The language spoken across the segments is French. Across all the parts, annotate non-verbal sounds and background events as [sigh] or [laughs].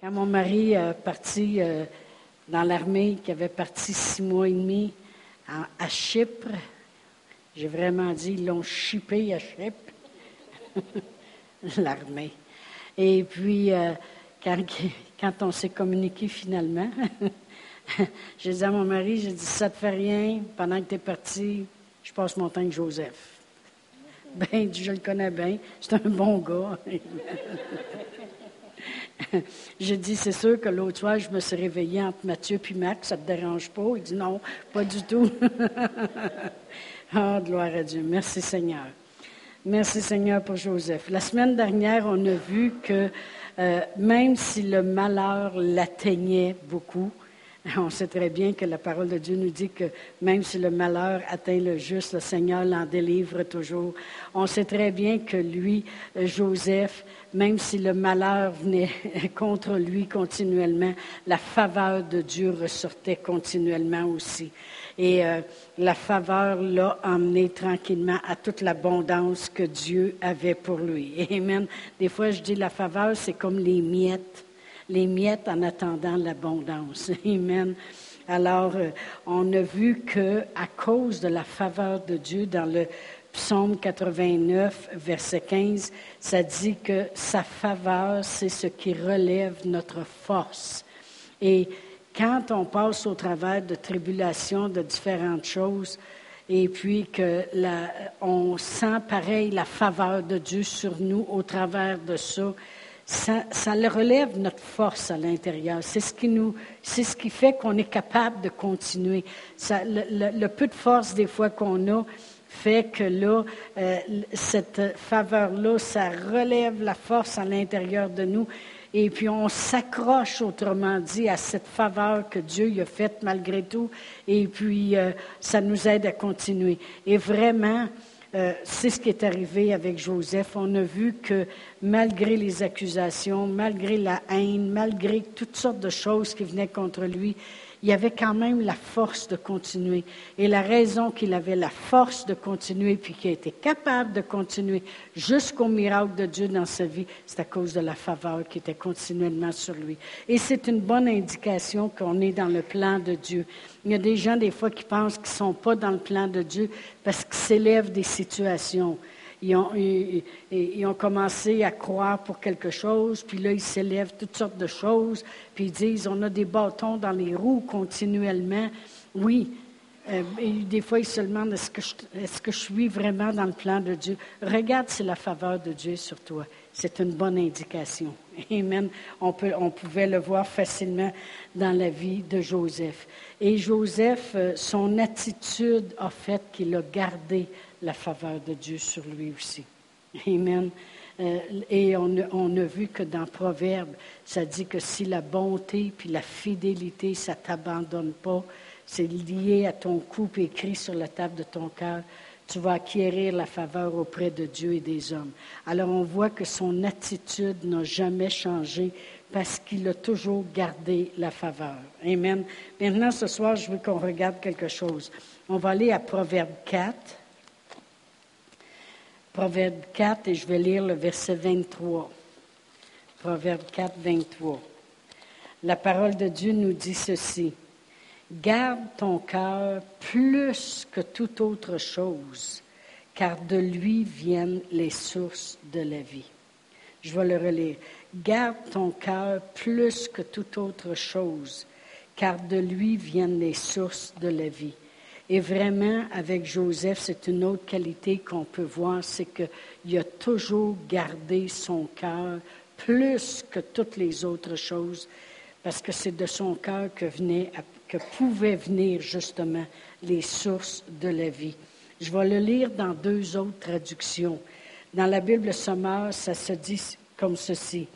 Quand mon mari est parti euh, dans l'armée, qui avait parti six mois et demi à, Chypre, j'ai vraiment dit, ils l'ont chippé à Chypre, [laughs] l'armée. Et puis, euh, quand, quand on s'est communiqué finalement, [laughs] j'ai dit à mon mari, j'ai dit, ça te fait rien, pendant que tu es parti, je passe mon temps avec Joseph. Ben, je le connais bien, c'est un bon gars. [laughs] [laughs] J'ai dit, c'est sûr que l'autre soir, je me suis réveillée entre Mathieu et Max, ça ne te dérange pas? Il dit, non, pas du tout. [laughs] Ah, gloire à Dieu. Merci Seigneur. Merci Seigneur pour Joseph. La semaine dernière, on a vu que euh, même si le malheur l'atteignait beaucoup, [laughs] On sait très bien que la parole de Dieu nous dit que même si le malheur atteint le juste, le Seigneur l'en délivre toujours. On sait très bien que lui, euh, Joseph, même si le malheur venait [laughs] contre lui continuellement, la faveur de Dieu ressortait continuellement aussi. Et euh, la faveur l'a emmené tranquillement à toute l'abondance que Dieu avait pour lui. [laughs] Amen. Des fois, je dis la faveur, c'est comme les miettes les miettes en attendant l'abondance. [laughs] Amen. Alors, euh, on a vu que à cause de la faveur de Dieu dans le psaume 89, verset 15, ça dit que sa faveur, c'est ce qui relève notre force. Et quand on passe au travers de tribulations, de différentes choses, et puis que on sent pareil la faveur de Dieu sur nous au travers de ça, ça, ça relève notre force à l'intérieur. C'est ce qui nous, c'est ce qui fait qu'on est capable de continuer. Ça, le, peu de force des fois qu'on a fait que là, euh, cette faveur-là, ça relève la force à l'intérieur de nous. Et puis on s'accroche, autrement dit, à cette faveur que Dieu y a faite malgré tout. Et puis euh, ça nous aide à continuer. Et vraiment, euh, c'est ce qui est arrivé avec Joseph. On a vu que malgré les accusations, malgré la haine, malgré toutes sortes de choses qui venaient contre lui, il avait quand même la force de continuer. Et la raison qu'il avait la force de continuer, puis qu'il été capable de continuer jusqu'au miracle de Dieu dans sa vie, c'est à cause de la faveur qui était continuellement sur lui. Et c'est une bonne indication qu'on est dans le plan de Dieu. Il y a des gens, des fois, qui pensent qu'ils ne sont pas dans le plan de Dieu parce qu'ils s'élèvent des situations. Ils ont, commencé à croire pour quelque chose, puis là, ils s'élèvent toutes sortes de choses, puis ils disent, on a des bâtons dans les roues continuellement. Oui, euh, et des fois, ils se demandent, est-ce que, je, suis vraiment dans le plan de Dieu? Regarde si la faveur de Dieu sur toi. C'est une bonne indication. [laughs] Amen. On, on pouvait le voir facilement dans la vie de Joseph. Et Joseph, euh, son attitude a fait qu'il a gardé la faveur de Dieu sur lui aussi. Amen. Euh, et on, a vu que dans Proverbe, ça dit que si la bonté puis la fidélité, ça t'abandonne pas, c'est lié à ton coup écrit sur la table de ton cœur, tu vas acquérir la faveur auprès de Dieu et des hommes. Alors on voit que son attitude n'a jamais changé parce qu'il a toujours gardé la faveur. Amen. Maintenant, ce soir, je veux qu'on regarde quelque chose. On va aller à Proverbe 4. Proverbe 4 et je vais lire le verset 23. Proverbe 4, 23. La parole de Dieu nous dit ceci. Garde ton cœur plus que toute autre chose, car de lui viennent les sources de la vie. Je vais le relire. Garde ton cœur plus que toute autre chose, car de lui viennent les sources de la vie. Et vraiment, avec Joseph, c'est une autre qualité qu'on peut voir, c'est qu'il a toujours gardé son cœur plus que toutes les autres choses, parce que c'est de son cœur que, que pouvaient venir justement les sources de la vie. Je vais le lire dans deux autres traductions. Dans la Bible sommaire, ça se dit comme ceci.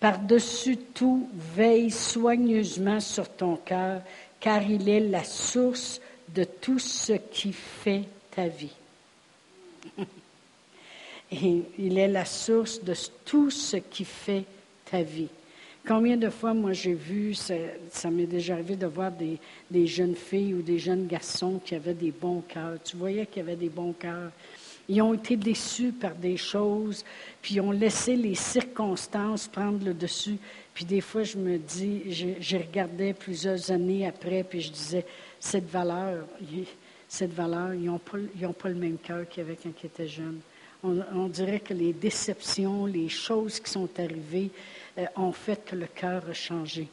Par-dessus tout, veille soigneusement sur ton cœur, car il est la source de tout ce qui fait ta vie. [laughs] Et il est la source de tout ce qui fait ta vie. Combien de fois, moi, j'ai vu, ça, m'est déjà arrivé de voir des, des, jeunes filles ou des jeunes garçons qui avaient des bons cœurs. Tu voyais qu'ils avaient des bons cœurs. Ils ont été déçus par des choses, puis ils ont laissé les circonstances prendre le dessus. Puis des fois, je me dis, je, regardais plusieurs années après, puis je disais, cette valeur, cette valeur, ils n'ont pas, pas, le même cœur qu'il y avait quand ils. On, dirait que les déceptions, les choses qui sont arrivées euh, ont fait que le cœur a changé.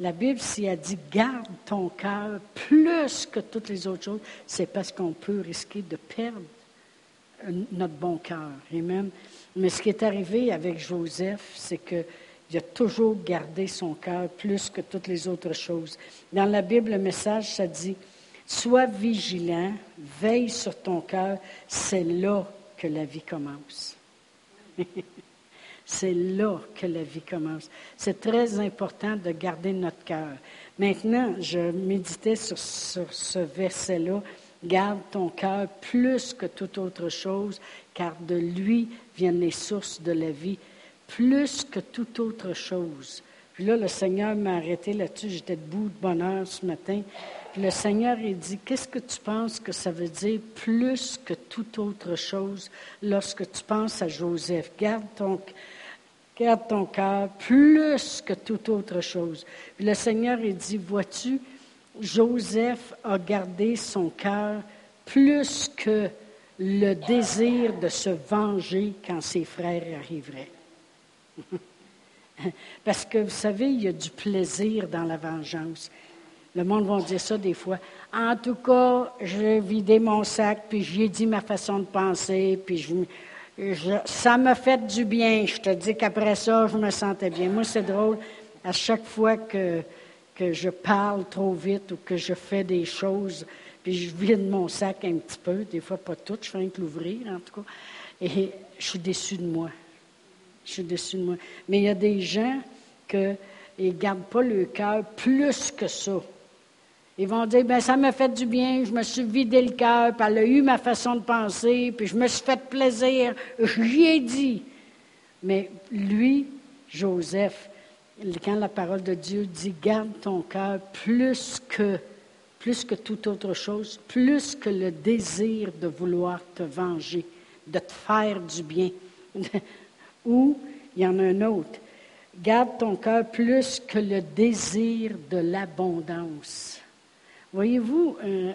La Bible, s'il a dit garde ton cœur plus que toutes les autres choses, c'est parce qu'on peut risquer de perdre notre bon cœur. Amen. Mais ce qui est arrivé avec Joseph, c'est qu'il a toujours gardé son cœur plus que toutes les autres choses. Dans la Bible, le message, ça dit Sois vigilant, veille sur ton cœur, c'est là que la vie commence. [laughs] c'est là que la vie commence. C'est très important de garder notre cœur. Maintenant, je méditais sur, sur ce verset-là Garde ton cœur plus que toute autre chose, car de lui viennent les sources de la vie, plus que toute autre chose. Puis là, le Seigneur m'a arrêté là-dessus. J'étais debout de bonheur ce matin. Puis le Seigneur, il dit, qu'est-ce que tu penses que ça veut dire plus que toute autre chose lorsque tu penses à Joseph? Garde ton, garde ton cœur plus que toute autre chose. Puis le Seigneur, il dit, vois-tu, Joseph a gardé son cœur plus que le désir de se venger quand ses frères arriveraient. [laughs] Parce que vous savez, il y a du plaisir dans la vengeance. Le monde va dire ça des fois. En tout cas, j'ai vidé mon sac, puis j'ai dit ma façon de penser, puis ça m'a fait du bien. Je te dis qu'après ça, je me sentais bien. Moi, c'est drôle. À chaque fois que que je parle trop vite ou que je fais des choses, puis je vide mon sac un petit peu, des fois pas tout, je fais rien que l'ouvrir en tout cas, et je suis déçue de moi. Je suis déçue de moi. Mais il y a des gens qui ne gardent pas le cœur plus que ça. Ils vont dire, ben ça m'a fait du bien, je me suis vidé le cœur, puis elle a eu ma façon de penser, puis je me suis fait plaisir, j'y ai dit. Mais lui, Joseph, quand la parole de Dieu dit garde ton cœur plus que plus que toute autre chose, plus que le désir de vouloir te venger, de te faire du bien. [laughs] Ou il y en a un autre. Garde ton cœur plus que le désir de l'abondance. Voyez-vous, euh,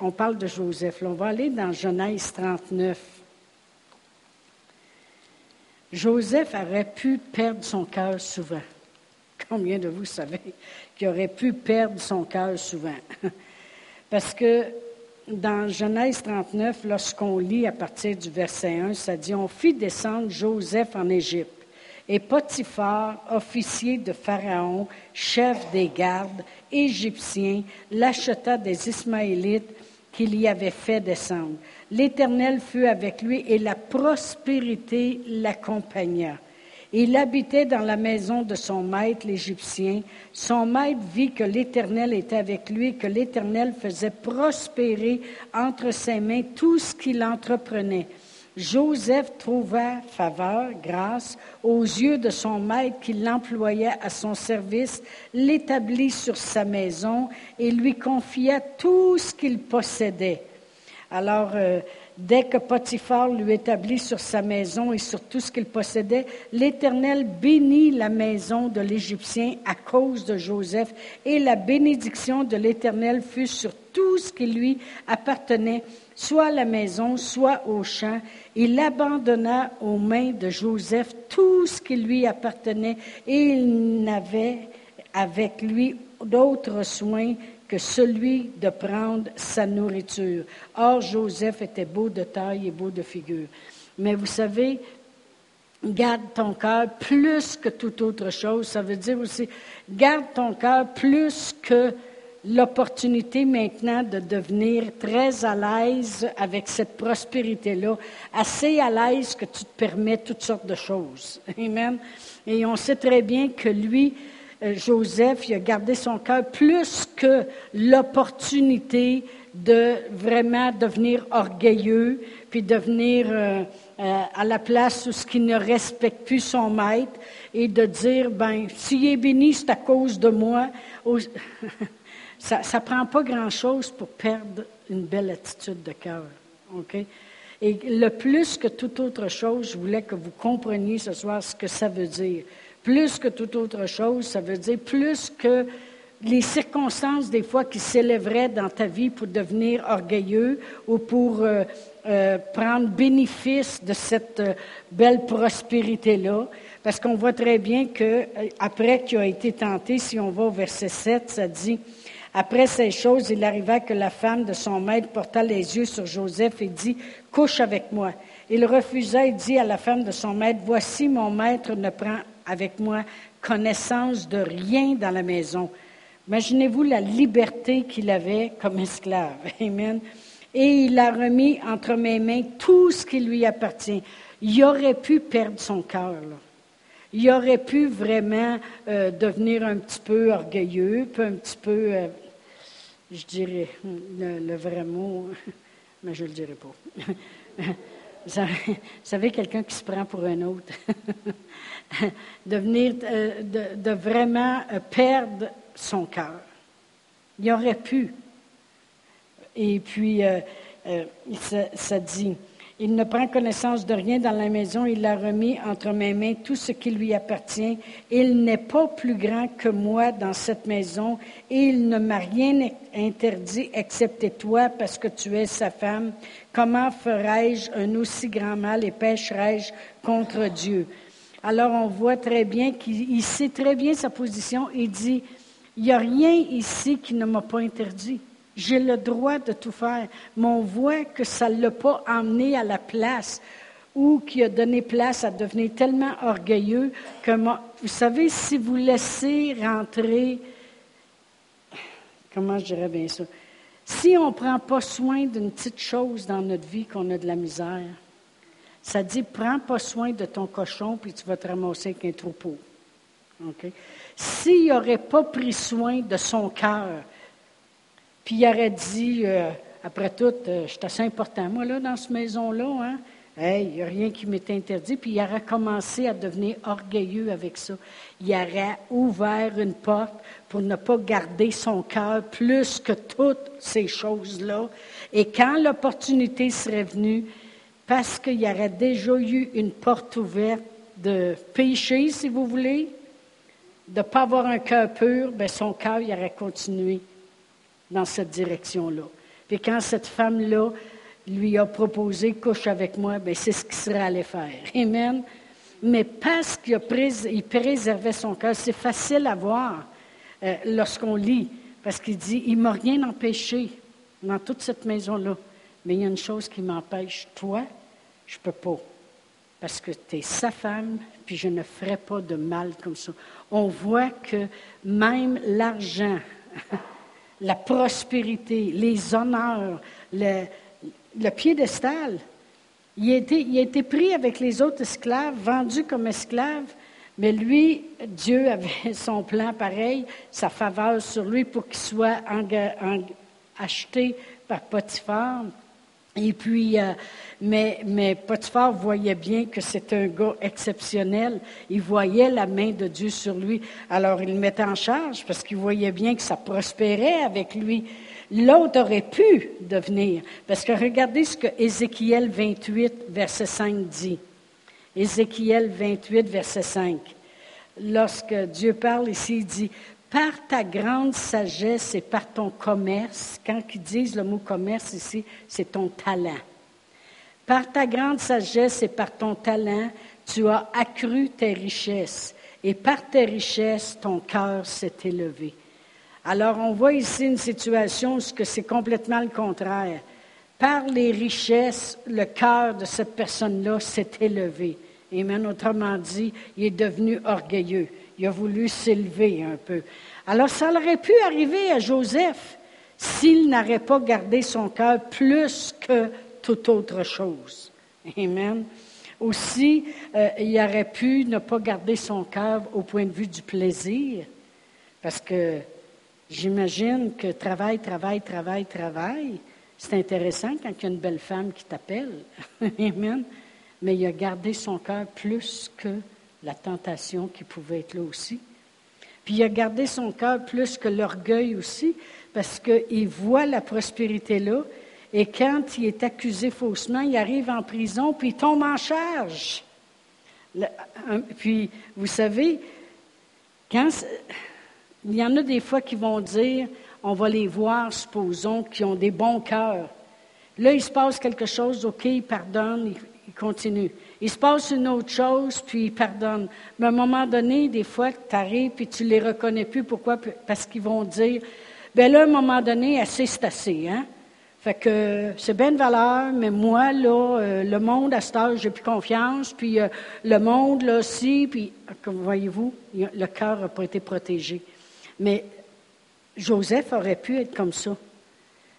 on parle de Joseph. on va aller dans Genèse 39. Joseph aurait pu perdre son cœur souvent. Combien de vous savez qu'il aurait pu perdre son cœur souvent? [laughs] Parce que dans Genèse 39, lorsqu'on lit à partir du verset 1, ça dit On fit descendre Joseph en Égypte. Et Potiphar, officier de Pharaon, chef des gardes égyptiens, l'acheta des Ismaélites qu'il y avait fait descendre. L'Éternel fut avec lui et la prospérité l'accompagna. Il habitait dans la maison de son maître, l'Égyptien. Son maître vit que l'Éternel était avec lui, que l'Éternel faisait prospérer entre ses mains tout ce qu'il entreprenait. Joseph trouva faveur, grâce, aux yeux de son maître qui l'employait à son service, l'établit sur sa maison et lui confia tout ce qu'il possédait. Alors, euh, Dès que Potiphar lui établit sur sa maison et sur tout ce qu'il possédait, l'Éternel bénit la maison de l'Égyptien à cause de Joseph, et la bénédiction de l'Éternel fut sur tout ce qui lui appartenait, soit à la maison, soit au champ. Il abandonna aux mains de Joseph tout ce qui lui appartenait, et il n'avait avec lui d'autres soins celui de prendre sa nourriture. Or, Joseph était beau de taille et beau de figure. Mais vous savez, garde ton cœur plus que toute autre chose. Ça veut dire aussi, garde ton cœur plus que l'opportunité maintenant de devenir très à l'aise avec cette prospérité-là, assez à l'aise que tu te permets toutes sortes de choses. Amen. Et on sait très bien que lui, Joseph, il a gardé son cœur plus que l'opportunité de vraiment devenir orgueilleux, puis devenir euh, euh, à la place où ce qui ne respecte plus son maître, et de dire, ben, s'il est béni, c'est à cause de moi. [laughs] ça ne prend pas grand-chose pour perdre une belle attitude de cœur. Et le plus que toute autre chose, je voulais que vous compreniez ce soir ce que ça veut dire. Plus que toute autre chose, ça veut dire plus que les circonstances des fois qui s'élèveraient dans ta vie pour devenir orgueilleux ou pour euh, euh, prendre bénéfice de cette euh, belle prospérité-là. Parce qu'on voit très bien que après qu'il a été tenté, si on va au verset 7, ça dit, après ces choses, il arriva que la femme de son maître porta les yeux sur Joseph et dit, couche avec moi. Il refusa et dit à la femme de son maître, voici mon maître ne prend avec moi connaissance de rien dans la maison Imaginez-vous la liberté qu'il avait comme esclave. [laughs] Amen. Et il a remis entre mes mains tout ce qui lui appartient. Il aurait pu perdre son cœur. Il aurait pu vraiment euh, devenir un petit peu orgueilleux, un petit peu, euh, je dirais le, vrai mot, [laughs] mais je ne le dirai pas. [laughs] Vous savez, quelqu'un qui se prend pour un autre. [laughs] Euh, de, vraiment perdre son cœur. Il aurait pu. Et puis, euh, euh, ça, dit, il ne prend connaissance de rien dans la maison, il a remis entre mes mains tout ce qui lui appartient. Il n'est pas plus grand que moi dans cette maison, et il ne m'a rien interdit excepté toi, parce que tu es sa femme. Comment ferais-je un aussi grand mal et pécherais-je contre Dieu? Alors on voit très bien qu'il sait très bien sa position. Il dit, il n'y a rien ici qui ne m'a pas interdit. J'ai le droit de tout faire. Mais on voit que ça ne l'a pas emmené à la place ou qui a donné place à devenir tellement orgueilleux que, vous savez, si vous laissez rentrer, comment je dirais bien ça, si on ne prend pas soin d'une petite chose dans notre vie qu'on a de la misère, ça dit, prends pas soin de ton cochon, puis tu vas te ramasser avec un troupeau. S'il n'aurait pas pris soin de son cœur, puis il aurait dit, euh, après tout, euh, je suis assez important, moi, là, dans cette maison-là, hein? il n'y a rien qui m'est interdit. Puis il aurait commencé à devenir orgueilleux avec ça. Il aurait ouvert une porte pour ne pas garder son cœur plus que toutes ces choses-là. Et quand l'opportunité serait venue, parce qu'il y aurait déjà eu une porte ouverte de péché, si vous voulez, de ne pas avoir un cœur pur, bien, son cœur il aurait continué dans cette direction-là. Puis quand cette femme-là lui a proposé couche avec moi, bien, c'est ce qu'il serait allé faire. [laughs] Amen. Mais parce qu'il il préservait son cœur, c'est facile à voir euh, lorsqu'on lit, parce qu'il dit, il ne m'a rien empêché dans toute cette maison-là, mais il y a une chose qui m'empêche, toi, je ne peux pas, parce que tu es sa femme, puis je ne ferai pas de mal comme ça. On voit que même l'argent, [laughs] la prospérité, les honneurs, le, piédestal, il a, été, il a été pris avec les autres esclaves, vendu comme esclave, mais lui, Dieu avait [laughs] son plan pareil, sa faveur sur lui pour qu'il soit acheté par Potiphar. Et puis, euh, mais, mais Potiphar voyait bien que c'était un gars exceptionnel. Il voyait la main de Dieu sur lui. Alors, il le mettait en charge parce qu'il voyait bien que ça prospérait avec lui. L'autre aurait pu devenir. Parce que regardez ce que Ézéchiel 28, verset 5 dit. Ézéchiel 28, verset 5. Lorsque Dieu parle ici, il dit, par ta grande sagesse et par ton commerce, quand ils disent le mot commerce ici, c'est ton talent. Par ta grande sagesse et par ton talent, tu as accru tes richesses, et par tes richesses, ton cœur s'est élevé. Alors, on voit ici une situation où c'est complètement le contraire. Par les richesses, le cœur de cette personne-là s'est élevé. Et même autrement dit, il est devenu orgueilleux. Il a voulu s'élever un peu. Alors, ça aurait pu arriver à Joseph s'il n'aurait pas gardé son cœur plus que toute autre chose. Amen. Aussi, euh, il aurait pu ne pas garder son cœur au point de vue du plaisir, parce que j'imagine que travail, travail, travail, travail, c'est intéressant quand il y a une belle femme qui t'appelle. [laughs] Amen. Mais il a gardé son cœur plus que la tentation qui pouvait être là aussi. Puis il a gardé son cœur plus que l'orgueil aussi, parce qu'il voit la prospérité là, Et quand il est accusé faussement, il arrive en prison, puis il tombe en charge. puis, vous savez, quand il y en a des fois qui vont dire, on va les voir, supposons, qui ont des bons cœurs. Là, il se passe quelque chose, OK, il pardonne, il, continue. Il se passe une autre chose, puis il pardonne. Mais à un moment donné, des fois, tu arrives, puis tu les reconnais plus. Pourquoi? Parce qu'ils vont dire, ben là, à un moment donné, assez, c'est assez, hein? Fait que c'est bien de valeur, mais moi, là, euh, le monde, à cet âge, j'ai plus confiance, puis euh, le monde, là, aussi, puis, comme voyez-vous, le cœur n'a pas été protégé. Mais Joseph aurait pu être comme ça.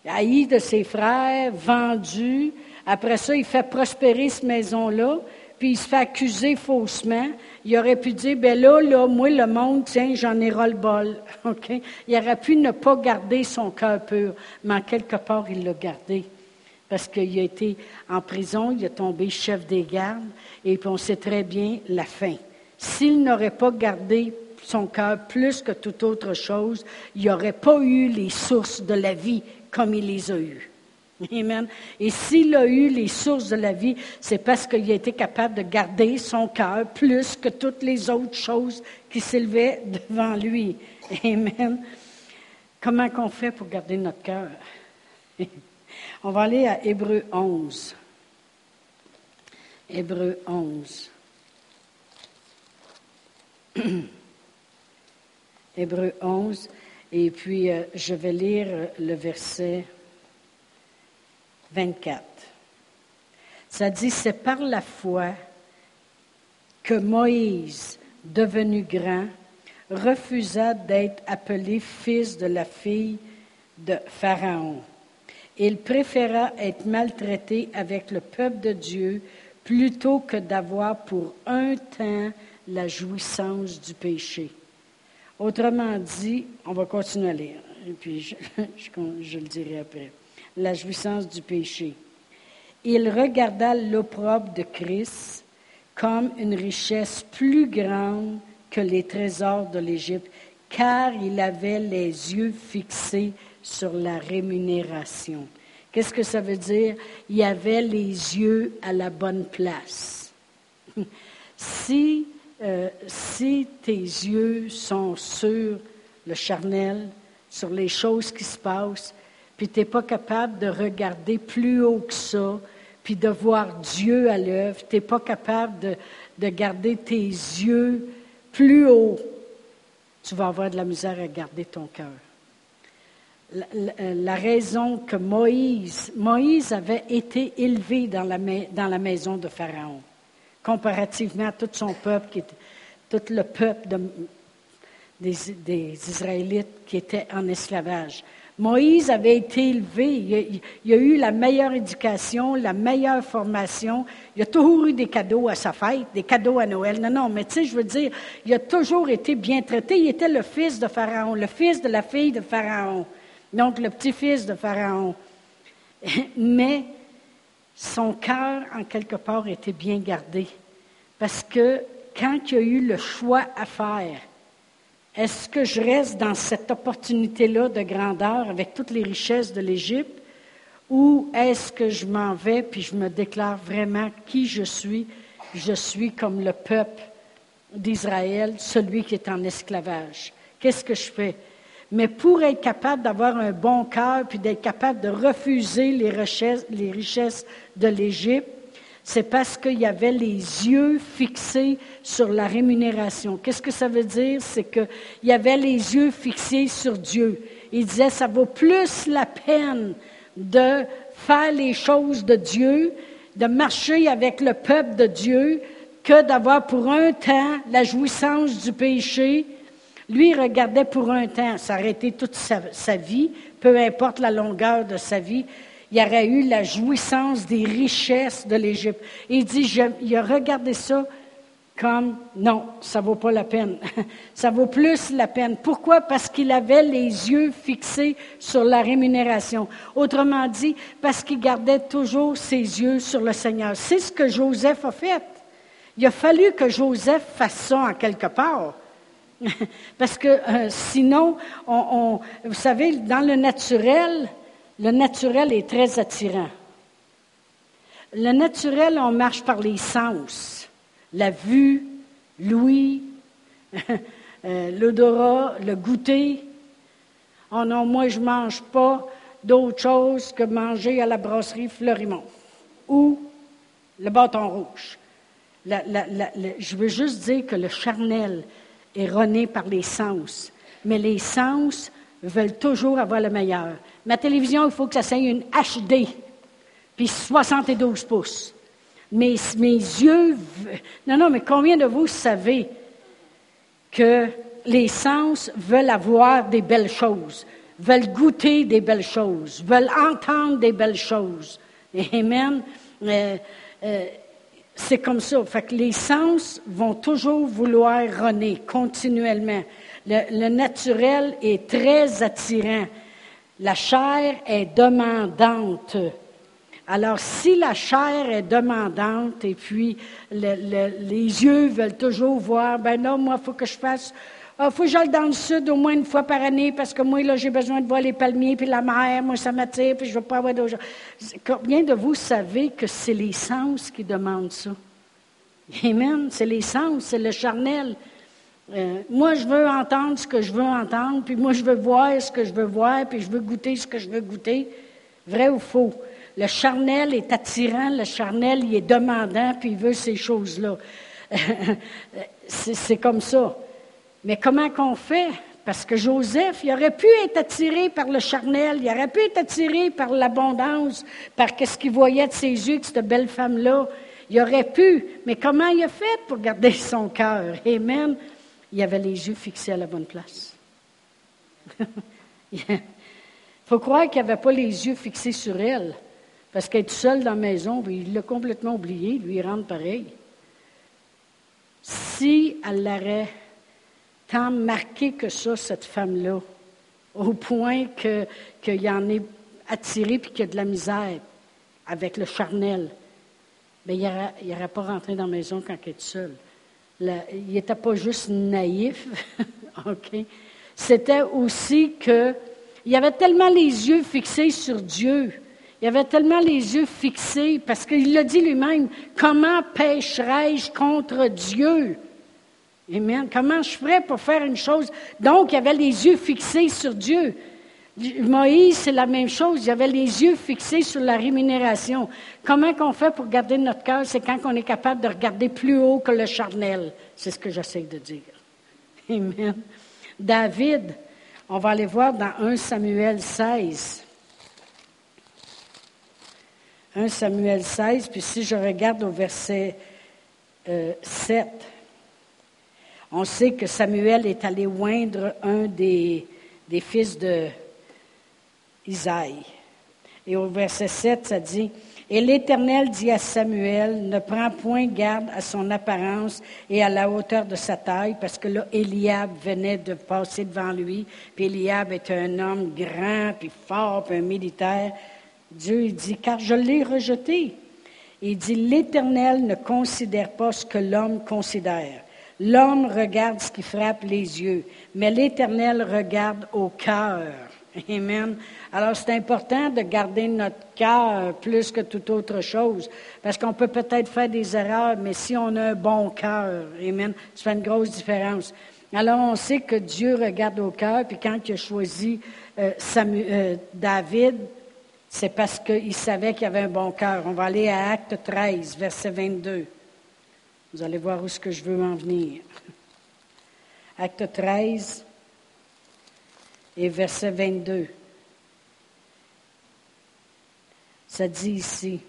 Haï de ses frères, vendu. Après ça, il fait prospérer cette maison-là puis il se fait accuser faussement, il aurait pu dire, ben là, là, moi, le monde, tiens, j'en ai ras le bol. [laughs] OK? Il aurait pu ne pas garder son cœur pur, mais en quelque part, il l'a gardé. Parce qu'il a été en prison, il a tombé chef des gardes, et puis on sait très bien la fin. S'il n'aurait pas gardé son cœur plus que toute autre chose, il n'y aurait pas eu les sources de la vie comme il les a eues. Amen. Et s'il a eu les sources de la vie, c'est parce qu'il a été capable de garder son cœur plus que toutes les autres choses qui s'élevaient devant lui. Amen. Comment qu'on fait pour garder notre cœur? On va aller à Hébreu 11. Hébreu 11. Hébreu 11. Et puis, euh, je vais lire le verset 24. Ça dit, c'est par la foi que Moïse, devenu grand, refusa d'être appelé fils de la fille de Pharaon. Il préféra être maltraité avec le peuple de Dieu plutôt que d'avoir pour un temps la jouissance du péché. Autrement dit, on va continuer à lire, et puis je, [laughs] je le dirai après la jouissance du péché. Il regarda l'opprobre de Christ comme une richesse plus grande que les trésors de l'Égypte, car il avait les yeux fixés sur la rémunération. Qu'est-ce que ça veut dire? Il avait les yeux à la bonne place. [laughs] si, euh, si tes yeux sont sur le charnel, sur les choses qui se passent, puis tu n'es pas capable de regarder plus haut que ça, puis de voir Dieu à l'œuvre, tu n'es pas capable de, de, garder tes yeux plus haut, tu vas avoir de la misère à garder ton cœur. La, raison que Moïse, Moïse avait été élevé dans la, maison de Pharaon, comparativement à tout son peuple, tout le peuple des, des Israélites qui était en esclavage. Moïse avait été élevé, il a, eu la meilleure éducation, la meilleure formation. Il a toujours eu des cadeaux à sa fête, des cadeaux à Noël. Non, non, mais tu sais, je veux dire, il a toujours été bien traité. Il était le fils de Pharaon, le fils de la fille de Pharaon, donc le petit-fils de Pharaon. [laughs] Mais son cœur, en quelque part, était bien gardé. Parce que quand il a eu le choix à faire, est-ce que je reste dans cette opportunité-là de grandeur avec toutes les richesses de l'Égypte? Ou est-ce que je m'en vais puis je me déclare vraiment qui je suis? Je suis comme le peuple d'Israël, celui qui est en esclavage. Qu'est-ce que je fais? Mais pour être capable d'avoir un bon cœur puis d'être capable de refuser les richesses, les richesses de l'Égypte, c'est parce qu'il y avait les yeux fixés sur la rémunération. Qu'est-ce que ça veut dire? C'est qu'il y avait les yeux fixés sur Dieu. Il disait, ça vaut plus la peine de faire les choses de Dieu, de marcher avec le peuple de Dieu, que d'avoir pour un temps la jouissance du péché. Lui, il regardait pour un temps, s'arrêter toute sa vie, peu importe la longueur de sa vie, il aurait eu la jouissance des richesses de l'Égypte. Il dit, il a regardé ça comme non, ça vaut pas la peine. [laughs] ça vaut plus la peine. Pourquoi? Parce qu'il avait les yeux fixés sur la rémunération. Autrement dit, parce qu'il gardait toujours ses yeux sur le Seigneur. C'est ce que Joseph a fait. Il a fallu que Joseph fasse ça en quelque part. [laughs] parce que euh, sinon, on, vous savez, dans le naturel, le naturel est très attirant. Le naturel, on marche par les sens. La vue, l'ouïe, [laughs] euh, l'odorat, le goûter. Oh non, moi, je ne mange pas d'autre chose que manger à la brasserie Fleurimont ou le bâton rouge. je veux juste dire que le charnel est rené par les sens, mais les sens veulent toujours avoir le meilleur. Ma télévision, il faut que ça soit une HD, puis 72 pouces. Mes, mes yeux. Non, non, mais combien de vous savez que les sens veulent avoir des belles choses, veulent goûter des belles choses, veulent entendre des belles choses? Amen. Euh, euh, c'est comme ça. Fait que les sens vont toujours vouloir renaître continuellement. le, naturel est très attirant. La chair est demandante. Alors, si la chair est demandante et puis les yeux veulent toujours voir, ben non, moi, il faut que je fasse, il ah, faut que j'aille dans le sud au moins une fois par année parce que moi, là, j'ai besoin de voir les palmiers puis la mer, moi, ça m'attire puis je ne veux pas avoir d'autres Combien de vous savez que c'est les sens qui demandent ça? Amen. C'est les sens, c'est le charnel. Euh, moi, je veux entendre ce que je veux entendre, puis moi, je veux voir ce que je veux voir, puis je veux goûter ce que je veux goûter. Vrai ou faux? Le charnel est attirant, le charnel, il est demandant, puis il veut ces choses-là. [laughs] c'est comme ça. Mais comment qu'on fait? Parce que Joseph, il aurait pu être attiré par le charnel, il aurait pu être attiré par l'abondance, par ce qu'il voyait de ses yeux, que cette belle femme-là. Il aurait pu, mais comment il a fait pour garder [laughs] son cœur? Amen il avait les yeux fixés à la bonne place. [laughs] Il faut croire qu'il n'avait pas les yeux fixés sur elle, parce qu'être seule dans la maison, il l'a complètement oublié, lui, il rentre pareil. Si elle l'aurait tant marqué que ça, cette femme-là, au point qu'il en ait attiré puis qu'il y a de la misère avec le charnel, bien, il n'aurait pas rentré dans la maison quand elle est il n'était pas juste naïf? [laughs] C'était aussi qu'il avait tellement les yeux fixés sur Dieu. Il avait tellement les yeux fixés, parce qu'il l'a dit lui-même, comment pécherai-je contre Dieu? Amen. Comment je ferais pour faire une chose? Donc, il avait les yeux fixés sur Dieu. Moïse, c'est la même chose. Il avait les yeux fixés sur la rémunération. Comment qu'on fait pour garder notre cœur? C'est quand on est capable de regarder plus haut que le charnel. C'est ce que j'essaie de dire. Amen. David, on va aller voir dans 1 Samuel 16. 1 Samuel 16, puis si je regarde au verset 7, euh, on sait que Samuel est allé oindre un des, des fils de, Isaïe. Et au verset 7, ça dit, Et l'Éternel dit à Samuel, ne prends point garde à son apparence et à la hauteur de sa taille, parce que là, Eliab venait de passer devant lui, puis Eliab est un homme grand, puis fort, puis un militaire. Dieu dit, car je l'ai rejeté. Il dit, l'Éternel ne considère pas ce que l'homme considère. L'homme regarde ce qui frappe les yeux, mais l'Éternel regarde au cœur. Amen. Alors, c'est important de garder notre cœur plus que toute autre chose, parce qu'on peut peut-être faire des erreurs, mais si on a un bon cœur, Amen, ça fait une grosse différence. Alors, on sait que Dieu regarde au cœur, puis quand il a choisi euh, euh, David, c'est parce qu'il savait qu'il avait un bon cœur. On va aller à Acte 13, verset 22. Vous allez voir où ce que je veux en venir. Acte 13 et verset 22. Ça dit ici,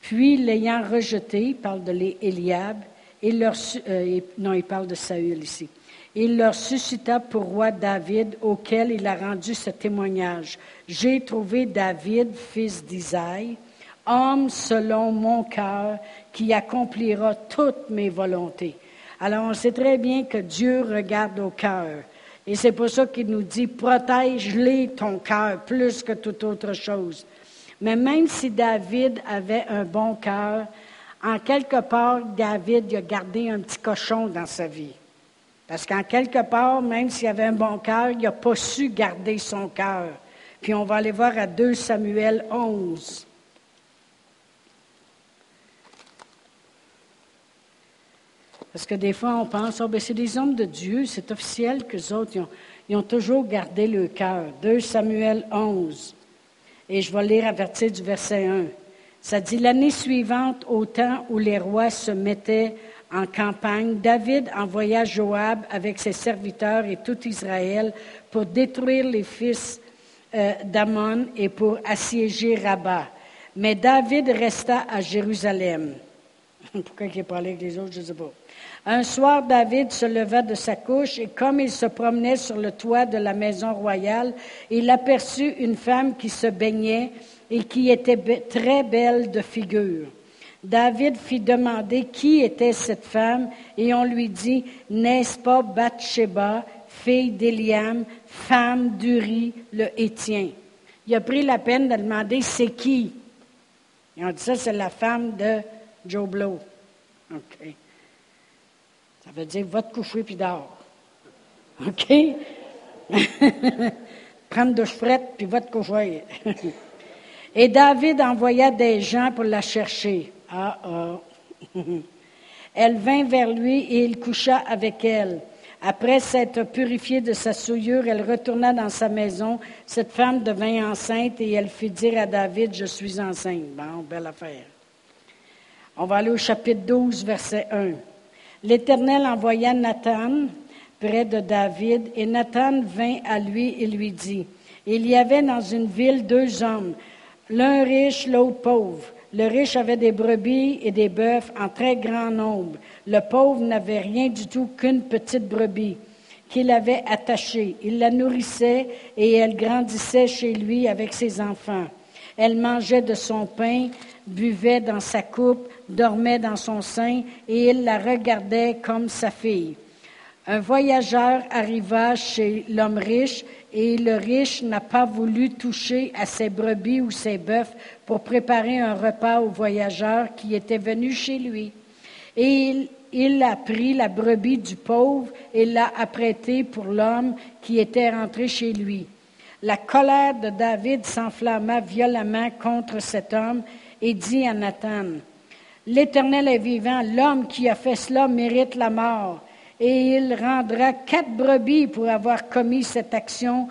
puis l'ayant rejeté, il parle de l'Éliab, leur, euh, non, il parle de Saül ici. Il leur suscita pour roi David, auquel il a rendu ce témoignage. J'ai trouvé David, fils d'Isaïe, homme selon mon cœur, qui accomplira toutes mes volontés. Alors on sait très bien que Dieu regarde au cœur. Et c'est pour ça qu'il nous dit, protège-les ton cœur plus que toute autre chose. Mais même si David avait un bon cœur, en quelque part, David a gardé un petit cochon dans sa vie. Parce qu'en quelque part, même s'il avait un bon cœur, il n'a pas su garder son cœur. Puis on va aller voir à 2 Samuel 11. Parce que des fois, on pense, oh, ben, c'est des hommes de Dieu, c'est officiel que autres, ils ont, ils ont, toujours gardé le cœur. 2 Samuel 11. Et je vais lire à partir du verset 1. Ça dit, l'année suivante, au temps où les rois se mettaient en campagne, David envoya Joab avec ses serviteurs et tout Israël pour détruire les fils euh, d'Amon et pour assiéger Rabat. Mais David resta à Jérusalem. [laughs] Pourquoi il parlé avec les autres, je ne sais pas. Un soir, David se leva de sa couche et comme il se promenait sur le toit de la maison royale, il aperçut une femme qui se baignait et qui était très belle de figure. David fit demander qui était cette femme et on lui dit, n'est-ce pas Bathsheba, fille d'Eliam, femme d'Uri le Hétien? Il a pris la peine de demander c'est qui? Et on dit ça, c'est la femme de Joe Blow. OK. Ça veut dire, va te coucher puis dors. OK? [laughs] Prends de frette puis va te coucher. [laughs] Et David envoya des gens pour la chercher. Ah, ah. [laughs] Elle vint vers lui et il coucha avec elle. Après s'être purifiée de sa souillure, elle retourna dans sa maison. Cette femme devint enceinte et elle fit dire à David, je suis enceinte. Bon, belle affaire. On va aller au chapitre 12, verset 1. L'Éternel envoya Nathan près de David, et Nathan vint à lui et lui dit, Il y avait dans une ville deux hommes, l'un riche, l'autre pauvre. Le riche avait des brebis et des bœufs en très grand nombre. Le pauvre n'avait rien du tout qu'une petite brebis qu'il avait attachée. Il la nourrissait et elle grandissait chez lui avec ses enfants. Elle mangeait de son pain, buvait dans sa coupe, dormait dans son sein, et il la regardait comme sa fille. Un voyageur arriva chez l'homme riche, et le riche n'a pas voulu toucher à ses brebis ou ses bœufs pour préparer un repas au voyageur qui était venu chez lui. Et il, il a pris la brebis du pauvre et l'a apprêtée pour l'homme qui était rentré chez lui. La colère de David s'enflamma violemment contre cet homme et dit à Nathan, L'Éternel est vivant, l'homme qui a fait cela mérite la mort, et il rendra quatre brebis pour avoir commis cette action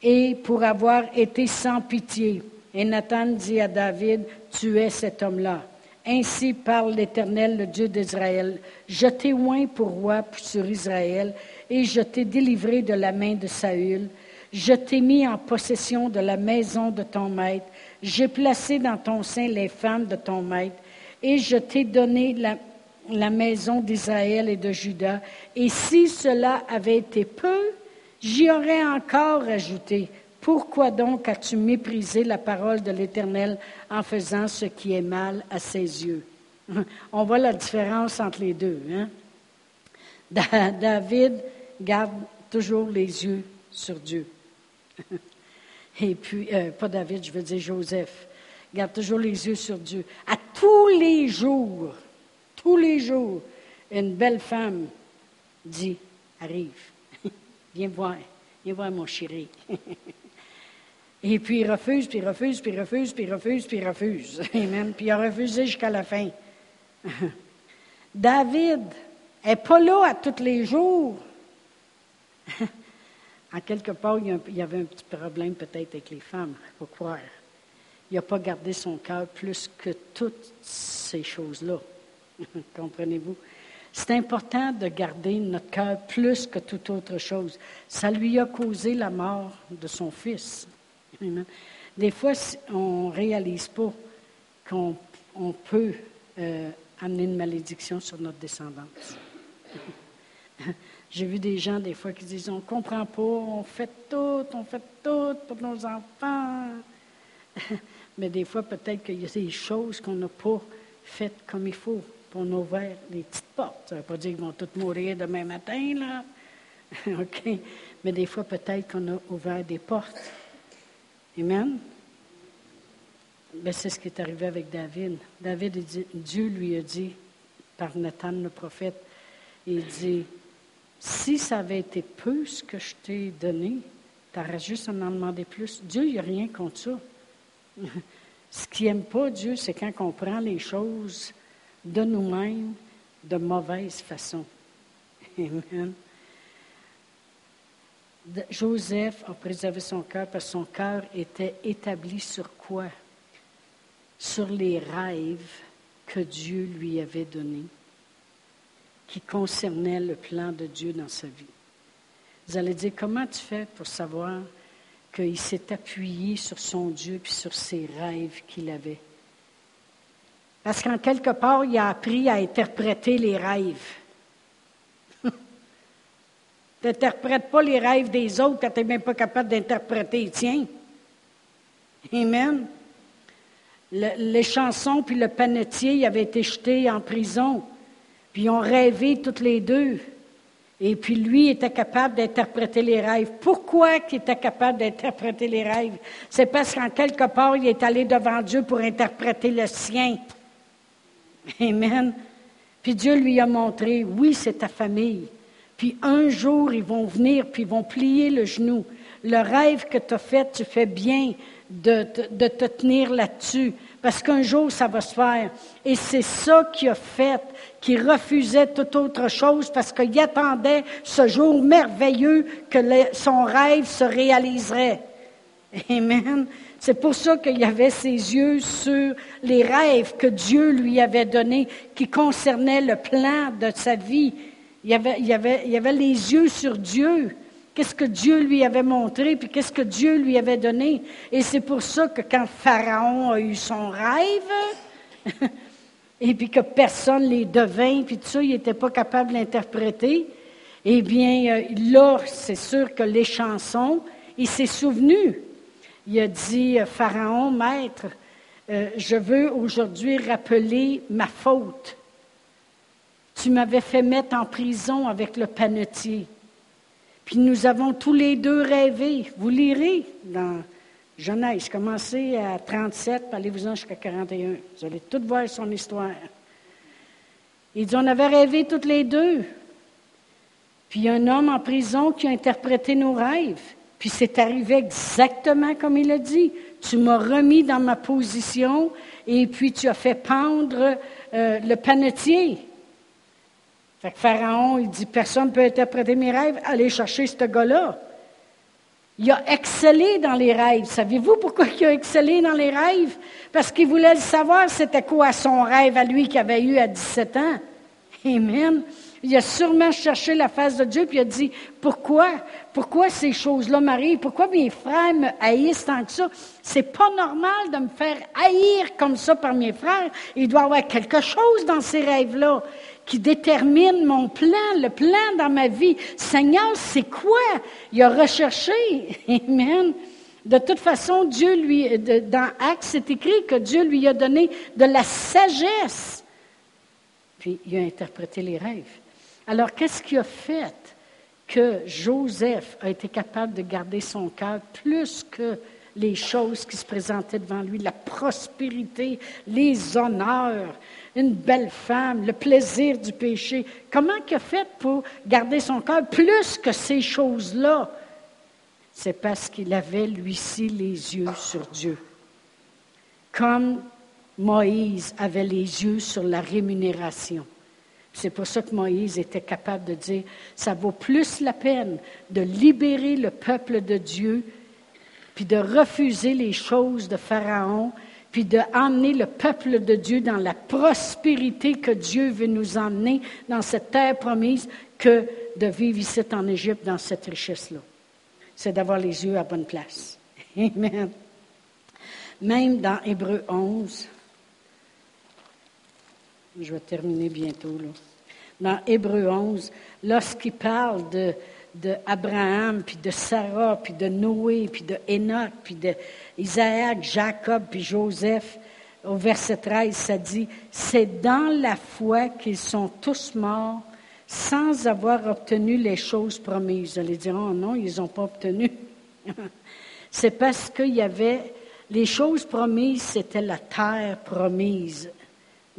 et pour avoir été sans pitié. Et Nathan dit à David, Tu es cet homme-là. Ainsi parle l'Éternel, le Dieu d'Israël. Je t'ai oint pour roi sur Israël, et je t'ai délivré de la main de Saül. Je t'ai mis en possession de la maison de ton maître. J'ai placé dans ton sein les femmes de ton maître. Et je t'ai donné la, maison d'Israël et de Juda. Et si cela avait été peu, j'y aurais encore ajouté. Pourquoi donc as-tu méprisé la parole de l'Éternel en faisant ce qui est mal à ses yeux? [laughs] On voit la différence entre les deux. Hein? David garde toujours les yeux sur Dieu. [laughs] Et puis, euh, pas David, je veux dire Joseph. Garde toujours les yeux sur Dieu. À tous les jours, tous les jours, une belle femme dit, arrive, [laughs] viens voir, viens voir mon chéri. [laughs] Et puis il refuse, puis il refuse, puis il refuse, puis il refuse, puis il refuse. [laughs] Amen. Puis il a refusé jusqu'à la fin. David n'est pas là à tous les jours. En quelque part, il y avait un petit problème peut-être avec les femmes, faut croire. Il n'a pas gardé son cœur plus que toutes ces choses-là. [laughs] Comprenez-vous? C'est important de garder notre cœur plus que toute autre chose. Ça lui a causé la mort de son fils. Des fois, on ne réalise pas qu'on peut euh, amener une malédiction sur notre descendance. [laughs] J'ai vu des gens, des fois, qui disent On ne comprend pas, on fait tout, on fait tout pour nos enfants. [laughs] Mais des fois, peut-être qu'il y a des choses qu'on n'a pas faites comme il faut. pour nous ouvrir les petites portes. Ça ne veut pas dire qu'ils vont tous mourir demain matin, là. [laughs] OK? Mais des fois, peut-être qu'on a ouvert des portes. Amen? Ben, c'est ce qui est arrivé avec David. David, Dieu lui a dit, par Nathan le prophète, il dit si ça avait été peu ce que je t'ai donné, Tu auras juste à en demander plus. Dieu, il n'y a rien contre ça. Ce qu'il n'aime pas, Dieu, c'est quand on prend les choses de nous-mêmes de mauvaise façon. [laughs] Amen. Joseph a préservé son cœur parce que son cœur était établi sur quoi? Sur les rêves que Dieu lui avait donnés, qui concernaient le plan de Dieu dans sa vie. Vous allez dire, comment tu fais pour savoir qu'il s'est appuyé sur son Dieu puis sur ses rêves qu'il avait? Parce qu'en quelque part, il a appris à interpréter les rêves. [laughs] Tu n'interprètes pas les rêves des autres quand tu n'es même pas capable d'interpréter les tiens. Amen. les chansons puis le panetier avaient été jetés en prison. Puis ils ont rêvé toutes les deux. Et puis lui était capable d'interpréter les rêves. Pourquoi il était capable d'interpréter les rêves? C'est parce qu'en quelque part, il est allé devant Dieu pour interpréter le sien. Amen. Puis Dieu lui a montré, oui, c'est ta famille. Puis un jour, ils vont venir, puis ils vont plier le genou. Le rêve que tu as fait, tu fais bien de, te tenir là-dessus, parce qu'un jour, ça va se faire. Et c'est ça qu'il a fait, qui refusait toute autre chose, parce qu'il attendait ce jour merveilleux que son rêve se réaliserait. Amen. C'est pour ça qu'il avait ses yeux sur les rêves que Dieu lui avait donnés, qui concernaient le plan de sa vie il il avait les yeux sur Dieu. Qu'est-ce que Dieu lui avait montré, puis qu'est-ce que Dieu lui avait donné. Et c'est pour ça que quand Pharaon a eu son rêve, [laughs] et puis que personne les devint, puis tout ça, il n'était pas capable de l'interpréter, eh bien, euh, là, c'est sûr que les chansons, il s'est souvenu. Il a dit, euh, Pharaon, maître, euh, je veux aujourd'hui rappeler ma faute. Tu m'avais fait mettre en prison avec le panetier. Puis nous avons tous les deux rêvé. Vous lirez dans Genèse, commencez à 37, allez-vous-en jusqu'à 41. Vous allez tout voir son histoire. Il dit, on avait rêvé toutes les deux. Puis il y a un homme en prison qui a interprété nos rêves. Puis c'est arrivé exactement comme il a dit. Tu m'as remis dans ma position et puis tu as fait pendre euh, le panetier. Fait que Pharaon, il dit, personne ne peut interpréter mes rêves, allez chercher ce gars-là. Il a excellé dans les rêves. Savez-vous pourquoi il a excellé dans les rêves? Parce qu'il voulait le savoir, c'était quoi son rêve à lui qu'il avait eu à 17 ans. Amen. Il a sûrement cherché la face de Dieu, puis il a dit, pourquoi? Pourquoi ces choses-là m'arrivent? Pourquoi mes frères me haïssent tant que ça? C'est pas normal de me faire haïr comme ça par mes frères. Il doit y avoir quelque chose dans ces rêves-là qui détermine mon plan, le plan dans ma vie. Seigneur, c'est quoi? Il a recherché. [laughs] Amen. De toute façon, Dieu lui, dans Actes, c'est écrit que Dieu lui a donné de la sagesse. Puis il a interprété les rêves. Alors, qu'est-ce qui a fait que Joseph a été capable de garder son cœur plus que les choses qui se présentaient devant lui, la prospérité, les honneurs, une belle femme, le plaisir du péché. Comment il a fait pour garder son cœur plus que ces choses-là? C'est parce qu'il avait, lui-ci, les yeux sur Dieu. Comme Moïse avait les yeux sur la rémunération. C'est pour ça que Moïse était capable de dire, ça vaut plus la peine de libérer le peuple de Dieu, puis de refuser les choses de Pharaon, puis d'emmener le peuple de Dieu dans la prospérité que Dieu veut nous emmener dans cette terre promise, que de vivre ici en Égypte dans cette richesse-là. C'est d'avoir les yeux à bonne place. [laughs] Amen. Même dans Hébreu 11, je vais terminer bientôt, là. Dans Hébreu 11, lorsqu'il parle de, de Abraham, puis de Sarah, puis de Noé, puis de Enoch, puis de Isaac, Jacob, puis Joseph, au verset 13, ça dit, c'est dans la foi qu'ils sont tous morts sans avoir obtenu les choses promises. Vous allez dire, oh non, ils n'ont pas obtenu. [laughs] c'est parce qu'il y avait, les choses promises, c'était la terre promise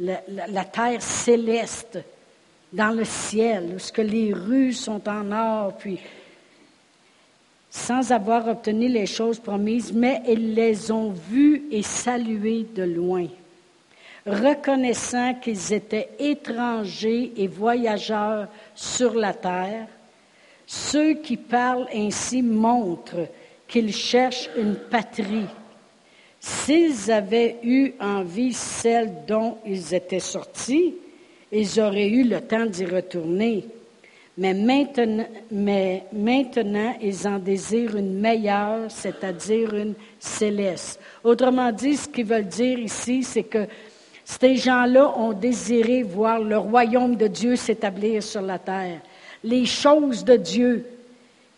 la, terre céleste dans le ciel, où ce que les rues sont en or, puis sans avoir obtenu les choses promises, mais ils les ont vues et saluées de loin, reconnaissant qu'ils étaient étrangers et voyageurs sur la terre. Ceux qui parlent ainsi montrent qu'ils cherchent une patrie. S'ils avaient eu en vie celle dont ils étaient sortis, ils auraient eu le temps d'y retourner. Mais maintenant, mais maintenant, ils en désirent une meilleure, c'est-à-dire une céleste. Autrement dit, ce qu'ils veulent dire ici, c'est que ces gens-là ont désiré voir le royaume de Dieu s'établir sur la terre, les choses de Dieu.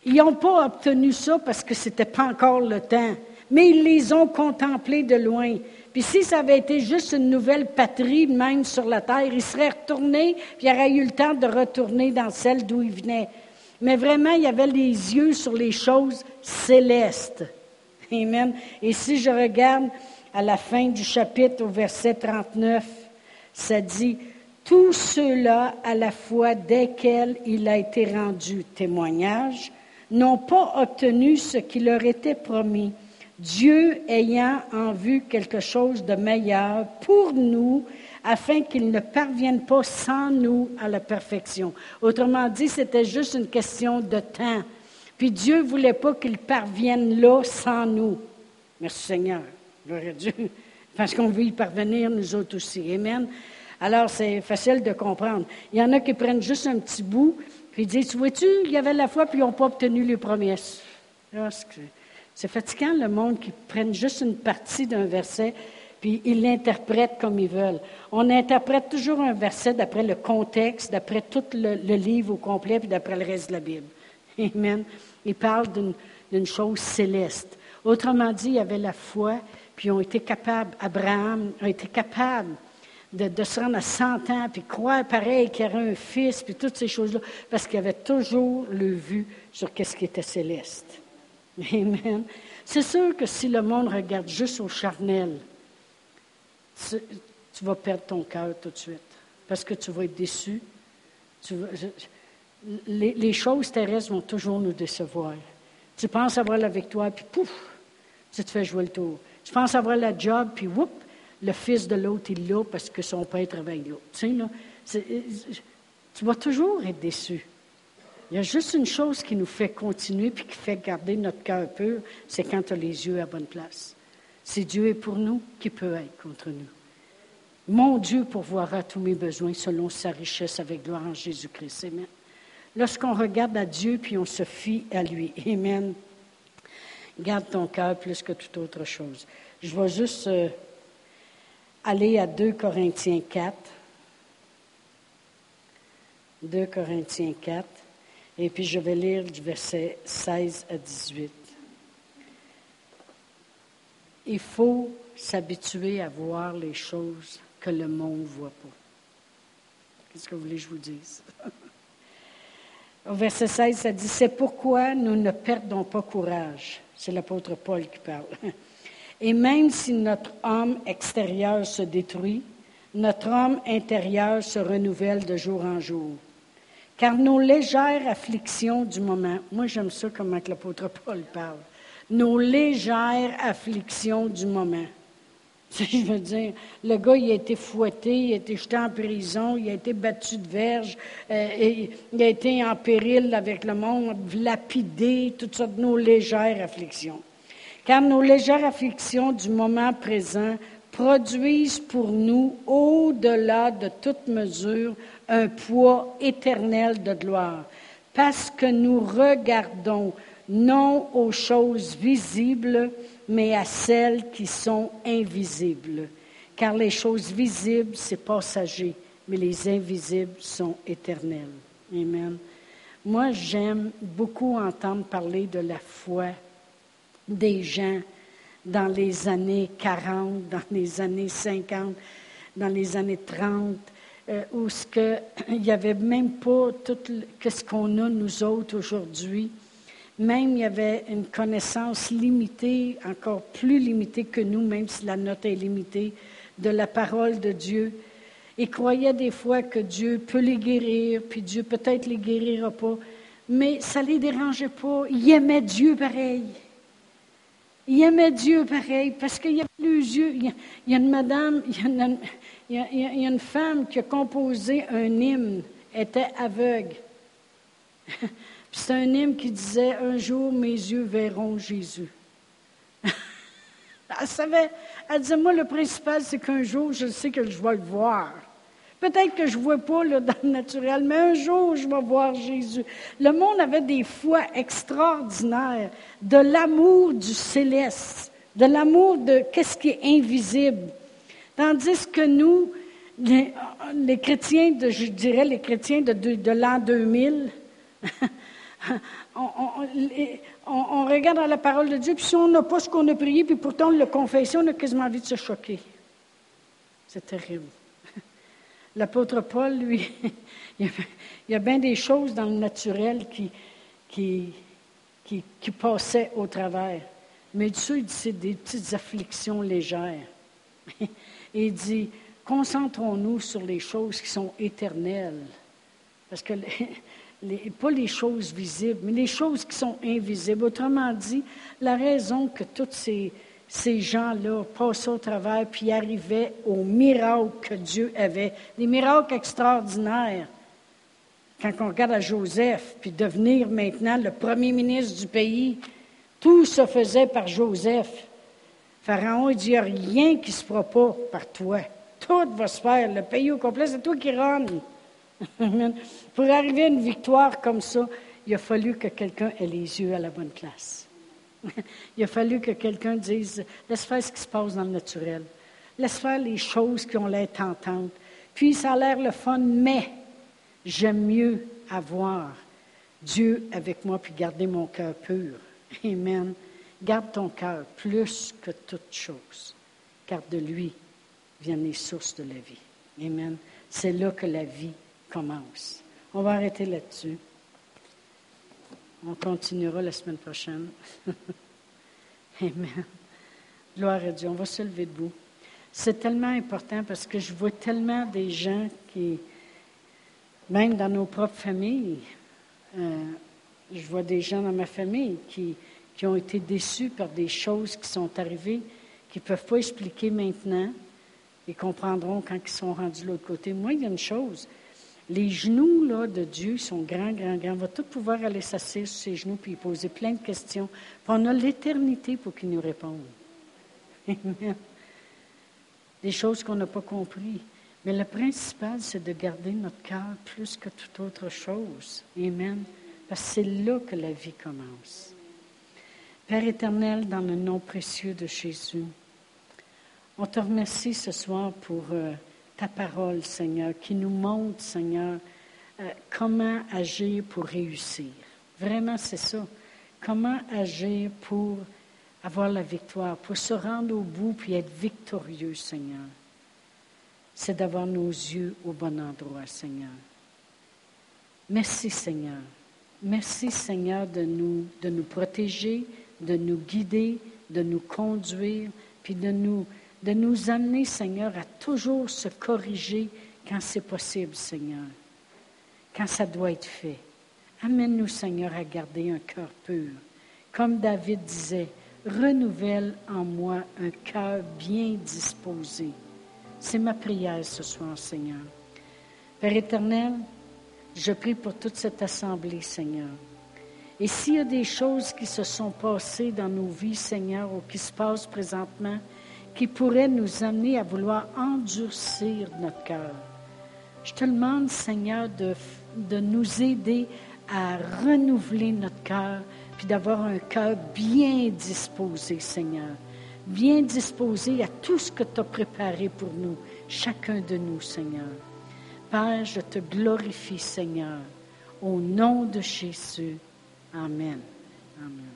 Ils n'ont pas obtenu ça parce que ce n'était pas encore le temps, mais ils les ont contemplés de loin. Puis si ça avait été juste une nouvelle patrie, même sur la terre, il serait retourné, puis il aurait eu le temps de retourner dans celle d'où il venait. Mais vraiment, il avait les yeux sur les choses célestes. Amen. Et si je regarde à la fin du chapitre, au verset 39, ça dit, tous ceux-là, à la fois desquels il a été rendu témoignage, n'ont pas obtenu ce qui leur était promis Dieu ayant en vue quelque chose de meilleur pour nous, afin qu'ils ne parviennent pas sans nous à la perfection. Autrement dit, c'était juste une question de temps. Puis Dieu ne voulait pas qu'ils parviennent là sans nous. Merci Seigneur. Gloire Dieu. [laughs] Parce qu'on veut y parvenir, nous autres aussi. Amen. Alors, c'est facile de comprendre. Il y en a qui prennent juste un petit bout, puis disent, vois-tu, il y avait la foi, puis ils n'ont pas obtenu les promesses. Ah, c'est fatigant le monde qui prenne juste une partie d'un verset puis ils l'interprètent comme ils veulent. On interprète toujours un verset d'après le contexte, d'après tout le, livre au complet, puis d'après le reste de la Bible. Amen. Il parle d'une chose céleste. Autrement dit, il y avait la foi, puis ont été capables, Abraham a été capable de, se rendre à 100 ans, puis croire pareil qu'il y aurait un fils, puis toutes ces choses-là, parce qu'il avait toujours le vu sur ce qui était céleste. [laughs] Amen. C'est sûr que si le monde regarde juste au charnel, tu, vas perdre ton cœur tout de suite parce que tu vas être déçu. les, choses terrestres vont toujours nous décevoir. Tu penses avoir la victoire, puis pouf, tu te fais jouer le tour. Tu penses avoir la job, puis whoop, le fils de l'autre, il l'a parce que son père travaille là. Tu, sais, tu vas toujours être déçu. Il y a juste une chose qui nous fait continuer puis qui fait garder notre cœur pur, c'est quand tu as les yeux à bonne place. Si Dieu est pour nous, qui peut être contre nous? Mon Dieu pourvoira tous mes besoins selon sa richesse avec gloire en Jésus-Christ. Amen. Lorsqu'on regarde à Dieu puis on se fie à lui. Amen. Garde ton cœur plus que toute autre chose. Je vais juste euh, aller à 2 Corinthiens 4. 2 Corinthiens 4. Et puis je vais lire du verset 16 à 18. Il faut s'habituer à voir les choses que le monde ne voit pas. Qu'est-ce que vous voulez que je vous dise? [laughs] Au verset 16, ça dit, c'est pourquoi nous ne perdons pas courage. C'est l'apôtre Paul qui parle. [laughs] Et même si notre homme extérieur se détruit, notre homme intérieur se renouvelle de jour en jour. Car nos légères afflictions du moment, moi j'aime ça comment l'apôtre Paul parle, nos légères afflictions du moment. [laughs] Je veux dire, le gars, il a été fouetté, il a été jeté en prison, il a été battu de verge, euh, il a été en péril avec le monde, lapidé, toutes sortes de nos légères afflictions. Car nos légères afflictions du moment présent produisent pour nous, au-delà de toute mesure, un poids éternel de gloire, parce que nous regardons non aux choses visibles, mais à celles qui sont invisibles. Car les choses visibles, c'est passager, mais les invisibles sont éternels. Amen. Moi, j'aime beaucoup entendre parler de la foi des gens dans les années 40, dans les années 50, dans les années 30, euh, où ce que, [clears throat] il n'y avait même pas tout ce qu'on a nous autres aujourd'hui. Même il y avait une connaissance limitée, encore plus limitée que nous, même si la note est limitée, de la parole de Dieu. Ils croyaient des fois que Dieu peut les guérir, puis Dieu peut-être les guérira pas. mais ça ne les dérangeait pas. Ils aimaient Dieu pareil. Ils aimaient Dieu pareil parce qu'il y. Il a, une madame, il y a une, il y a une femme qui a composé un hymne, était aveugle. [laughs] c'est un hymne qui disait Un jour mes yeux verront Jésus. [laughs] elle savait, elle disait Moi, le principal, c'est qu'un jour, je sais que je vais le voir. Peut-être que je ne vois pas là, [laughs] dans le naturel, mais un jour, je vais voir Jésus. Le monde avait des foi extraordinaires, de l'amour du céleste, de l'amour de qu'est-ce qui est invisible. Tandis que nous, les, chrétiens, de, je dirais les chrétiens de, l'an 2000, [laughs] on, regarde dans la parole de Dieu, puis si on n'a pas ce qu'on a prié, puis pourtant on le confesse, on a quasiment envie de se choquer. C'est terrible. L'apôtre Paul, lui, [laughs] il y a bien des choses dans le naturel qui, qui, passaient au travers. Mais Dieu, il dit, c'est des petites afflictions légères. Et [laughs] il dit, concentrons-nous sur les choses qui sont éternelles. Parce que, [laughs] pas les choses visibles, mais les choses qui sont invisibles. Autrement dit, la raison que toutes ces, ces gens-là passaient au travers puis arrivaient aux miracles que Dieu avait, des miracles extraordinaires. Quand on regarde à Joseph, puis devenir maintenant le premier ministre du pays, tout se faisait par Joseph. Pharaon, il dit, il n'y a rien qui se fera pas par toi. Tout va se faire. Le pays au complet, c'est toi qui rentres. [laughs] Pour arriver à une victoire comme ça, il a fallu que quelqu'un ait les yeux à la bonne place. [laughs] Il a fallu que quelqu'un dise, laisse faire ce qui se passe dans le naturel. Laisse faire les choses qui ont l'air tentantes. Puis ça a l'air le fun, mais j'aime mieux avoir Dieu avec moi puis garder mon cœur pur. [laughs] Amen. Garde ton cœur plus que toute chose, car de lui viennent les sources de la vie. Amen. C'est là que la vie commence. On va arrêter là-dessus. On continuera la semaine prochaine. [laughs] Amen. Gloire à Dieu. On va se lever debout. C'est tellement important parce que je vois tellement des gens qui, même dans nos propres familles, euh, je vois des gens dans ma famille qui, qui ont été déçus par des choses qui sont arrivées, qui ne peuvent pas expliquer maintenant et comprendront quand ils sont rendus de l'autre côté. Moi, il y a une chose, les genoux là, de Dieu sont grands, grands, grands. On va tout pouvoir aller s'asseoir sur ses genoux puis poser plein de questions. on a l'éternité pour qu'il nous réponde. Des choses qu'on n'a pas compris. Mais le principal, c'est de garder notre cœur plus que toute autre chose. Amen. Parce que c'est là que la vie commence. Père éternel, dans le nom précieux de Jésus, on te remercie ce soir pour... Euh, ta parole, Seigneur, qui nous montre, Seigneur, euh, comment agir pour réussir. Vraiment, c'est ça. Comment agir pour avoir la victoire, pour se rendre au bout puis être victorieux, Seigneur. C'est d'avoir nos yeux au bon endroit, Seigneur. Merci, Seigneur. Merci, Seigneur, de nous, de nous protéger, de nous guider, de nous conduire, puis de nous de nous amener, Seigneur, à toujours se corriger quand c'est possible, Seigneur, quand ça doit être fait. Amène-nous, Seigneur, à garder un cœur pur. Comme David disait, renouvelle en moi un cœur bien disposé. C'est ma prière ce soir, Seigneur. Père éternel, je prie pour toute cette assemblée, Seigneur. Et s'il y a des choses qui se sont passées dans nos vies, Seigneur, ou qui se passent présentement, qui pourrait nous amener à vouloir endurcir notre cœur. Je te demande, Seigneur, de, de nous aider à renouveler notre cœur, puis d'avoir un cœur bien disposé, Seigneur. Bien disposé à tout ce que tu as préparé pour nous, chacun de nous, Seigneur. Père, je te glorifie, Seigneur, au nom de Jésus. Amen. Amen.